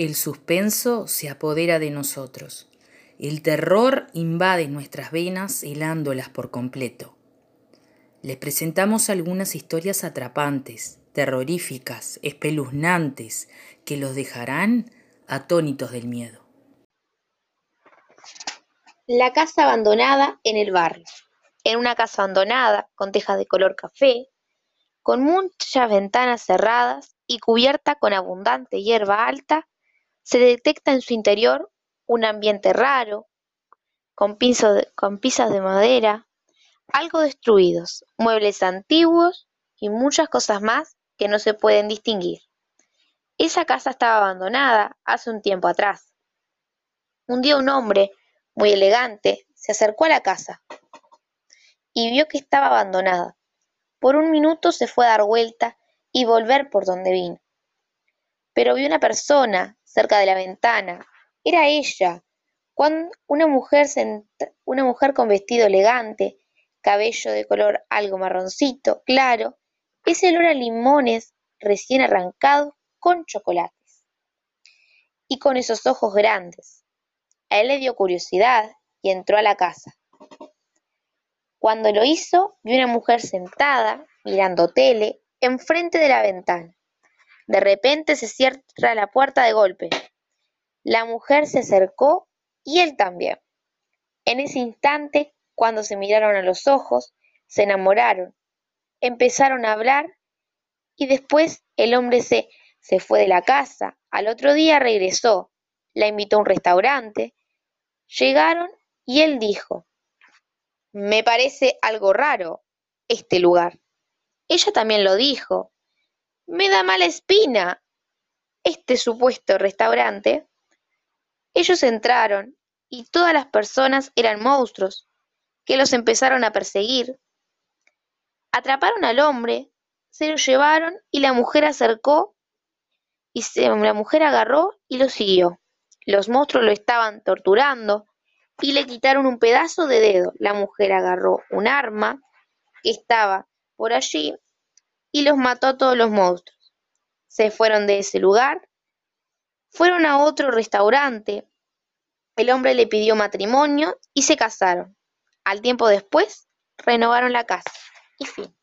El suspenso se apodera de nosotros. El terror invade nuestras venas helándolas por completo. Les presentamos algunas historias atrapantes, terroríficas, espeluznantes, que los dejarán atónitos del miedo. La casa abandonada en el barrio. En una casa abandonada, con tejas de color café, con muchas ventanas cerradas y cubierta con abundante hierba alta, se detecta en su interior un ambiente raro, con, con de madera, algo destruidos, muebles antiguos y muchas cosas más que no se pueden distinguir. Esa casa estaba abandonada hace un tiempo atrás. Un día un hombre, muy elegante, se acercó a la casa y vio que estaba abandonada. Por un minuto se fue a dar vuelta y volver por donde vino. Pero vio una persona cerca de la ventana. Era ella, una mujer, una mujer con vestido elegante, cabello de color algo marroncito, claro, ese olor a limones recién arrancados con chocolates. Y con esos ojos grandes. A él le dio curiosidad y entró a la casa. Cuando lo hizo, vio una mujer sentada, mirando tele, enfrente de la ventana. De repente se cierra la puerta de golpe. La mujer se acercó y él también. En ese instante, cuando se miraron a los ojos, se enamoraron, empezaron a hablar y después el hombre se, se fue de la casa. Al otro día regresó, la invitó a un restaurante. Llegaron y él dijo, me parece algo raro este lugar. Ella también lo dijo. Me da mala espina este supuesto restaurante. Ellos entraron y todas las personas eran monstruos que los empezaron a perseguir. Atraparon al hombre, se lo llevaron y la mujer acercó y la mujer agarró y lo siguió. Los monstruos lo estaban torturando, y le quitaron un pedazo de dedo. La mujer agarró un arma que estaba por allí y los mató a todos los monstruos. Se fueron de ese lugar, fueron a otro restaurante. El hombre le pidió matrimonio y se casaron. Al tiempo después, renovaron la casa. Y fin.